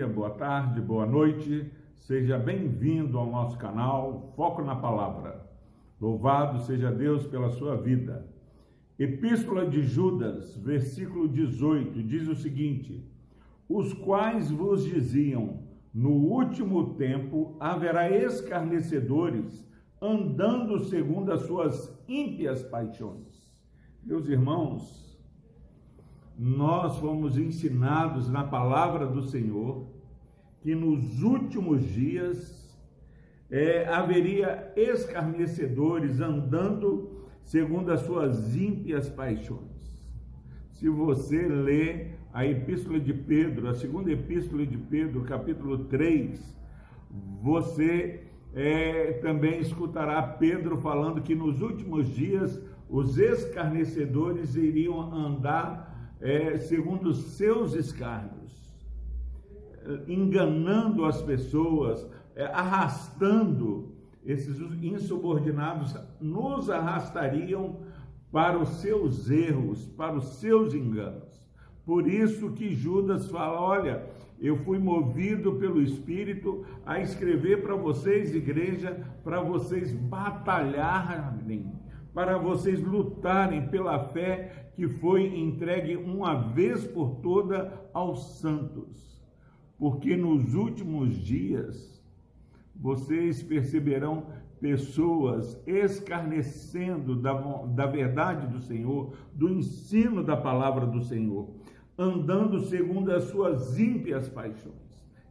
dia, boa tarde, boa noite. Seja bem-vindo ao nosso canal Foco na Palavra. Louvado seja Deus pela sua vida. Epístola de Judas, versículo 18, diz o seguinte: Os quais vos diziam: No último tempo haverá escarnecedores, andando segundo as suas ímpias paixões. Meus irmãos, nós fomos ensinados na palavra do Senhor que nos últimos dias é, haveria escarnecedores andando segundo as suas ímpias paixões. Se você lê a epístola de Pedro, a segunda epístola de Pedro, capítulo 3, você é, também escutará Pedro falando que nos últimos dias os escarnecedores iriam andar é, segundo os seus escárnios, enganando as pessoas, é, arrastando esses insubordinados, nos arrastariam para os seus erros, para os seus enganos. Por isso que Judas fala: olha, eu fui movido pelo Espírito a escrever para vocês, igreja, para vocês batalharem para vocês lutarem pela fé que foi entregue uma vez por toda aos santos. Porque nos últimos dias vocês perceberão pessoas escarnecendo da, da verdade do Senhor, do ensino da palavra do Senhor, andando segundo as suas ímpias paixões.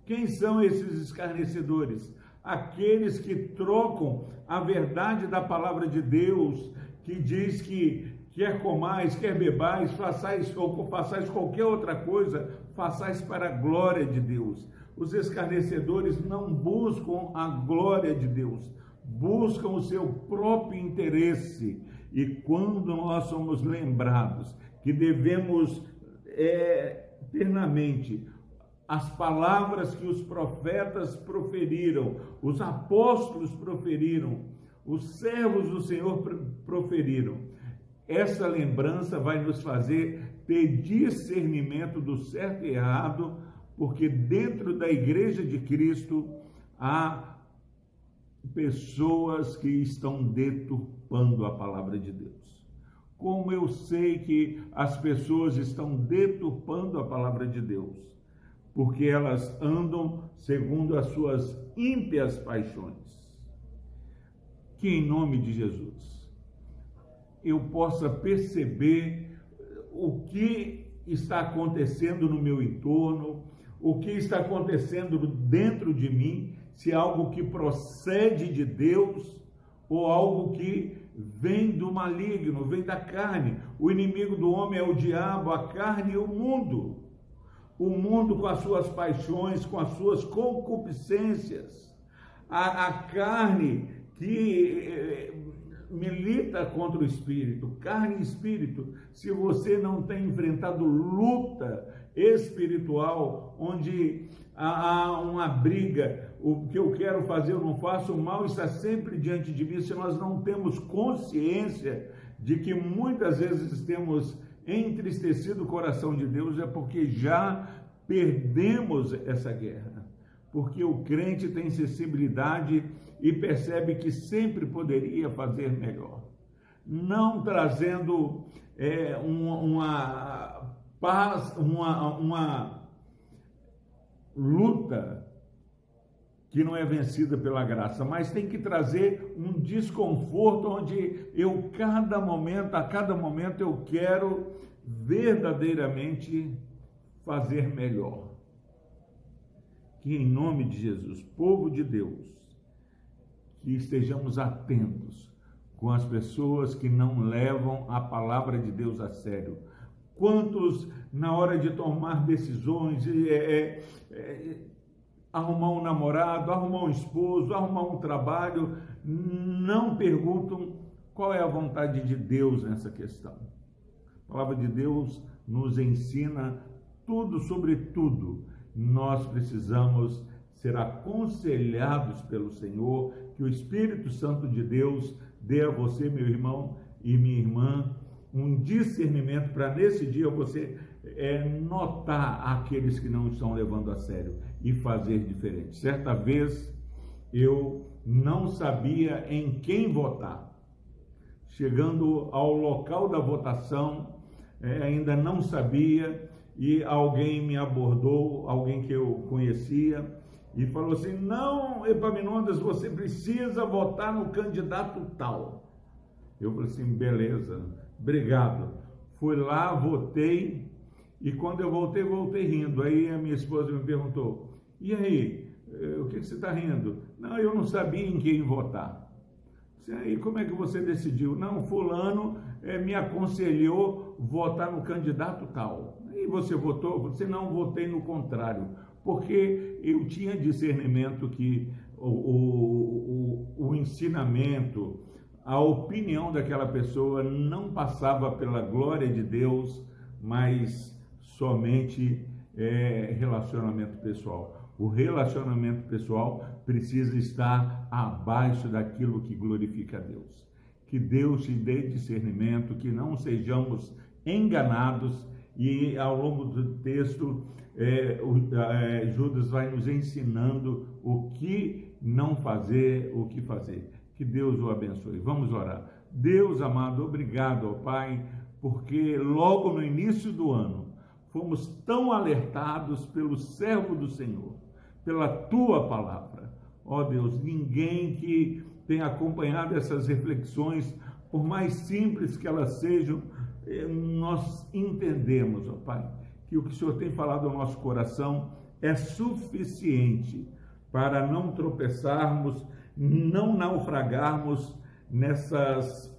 Quem são esses escarnecedores? Aqueles que trocam a verdade da palavra de Deus, que diz que quer comais, quer bebais, façais ou façais qualquer outra coisa, façais para a glória de Deus. Os escarnecedores não buscam a glória de Deus, buscam o seu próprio interesse. E quando nós somos lembrados que devemos é, eternamente as palavras que os profetas proferiram, os apóstolos proferiram, os servos do Senhor proferiram. Essa lembrança vai nos fazer ter discernimento do certo e errado, porque dentro da igreja de Cristo há pessoas que estão deturpando a palavra de Deus. Como eu sei que as pessoas estão deturpando a palavra de Deus? Porque elas andam segundo as suas ímpias paixões. Que em nome de Jesus eu possa perceber o que está acontecendo no meu entorno, o que está acontecendo dentro de mim, se é algo que procede de Deus ou algo que vem do maligno, vem da carne. O inimigo do homem é o diabo, a carne e o mundo o mundo com as suas paixões, com as suas concupiscências, a, a carne que eh, milita contra o espírito, carne e espírito. Se você não tem enfrentado luta espiritual, onde há uma briga, o que eu quero fazer eu não faço, o mal está sempre diante de mim, se nós não temos consciência de que muitas vezes temos entristecido o coração de Deus é porque já perdemos essa guerra. Porque o crente tem sensibilidade e percebe que sempre poderia fazer melhor. Não trazendo é, uma, uma paz, uma, uma luta que não é vencida pela graça, mas tem que trazer um desconforto onde eu cada momento, a cada momento eu quero verdadeiramente fazer melhor. Que em nome de Jesus, povo de Deus, que estejamos atentos com as pessoas que não levam a palavra de Deus a sério. Quantos, na hora de tomar decisões, é, é, é, arrumar um namorado, arrumar um esposo, arrumar um trabalho, não perguntam qual é a vontade de Deus nessa questão. A palavra de Deus nos ensina tudo sobre tudo. Nós precisamos ser aconselhados pelo Senhor, que o Espírito Santo de Deus dê a você, meu irmão e minha irmã, um discernimento para nesse dia você é, notar aqueles que não estão levando a sério e fazer diferente. Certa vez eu não sabia em quem votar. Chegando ao local da votação, é, ainda não sabia e alguém me abordou, alguém que eu conhecia, e falou assim: Não, Epaminondas, você precisa votar no candidato tal. Eu falei assim: beleza, obrigado. Fui lá, votei, e quando eu voltei, voltei rindo. Aí a minha esposa me perguntou: E aí, eh, o que você está rindo? Não, eu não sabia em quem votar. E como é que você decidiu? Não, Fulano é, me aconselhou votar no candidato tal. E você votou? Você não, votei no contrário. Porque eu tinha discernimento que o, o, o, o ensinamento, a opinião daquela pessoa não passava pela glória de Deus, mas somente é, relacionamento pessoal. O relacionamento pessoal precisa estar abaixo daquilo que glorifica a Deus. Que Deus te dê discernimento, que não sejamos enganados e ao longo do texto é, o, é, Judas vai nos ensinando o que não fazer, o que fazer. Que Deus o abençoe. Vamos orar. Deus amado, obrigado, ó Pai, porque logo no início do ano fomos tão alertados pelo servo do Senhor, pela tua palavra. Ó Deus, ninguém que tenha acompanhado essas reflexões, por mais simples que elas sejam, eh, nós entendemos, ó Pai, que o que o Senhor tem falado ao nosso coração é suficiente para não tropeçarmos não naufragarmos nessas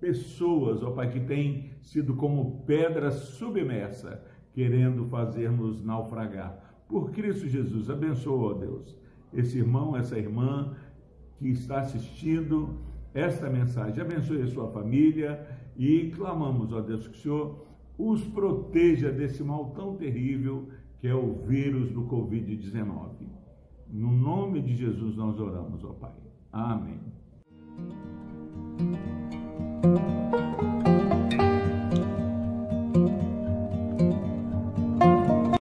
pessoas, ó Pai, que têm sido como pedra submersa, querendo fazer-nos naufragar. Por Cristo Jesus, abençoa, ó Deus, esse irmão, essa irmã que está assistindo esta mensagem. Abençoe a sua família e clamamos, ó Deus, que o Senhor os proteja desse mal tão terrível que é o vírus do Covid-19. No nome de Jesus nós oramos, ó Pai. Amém.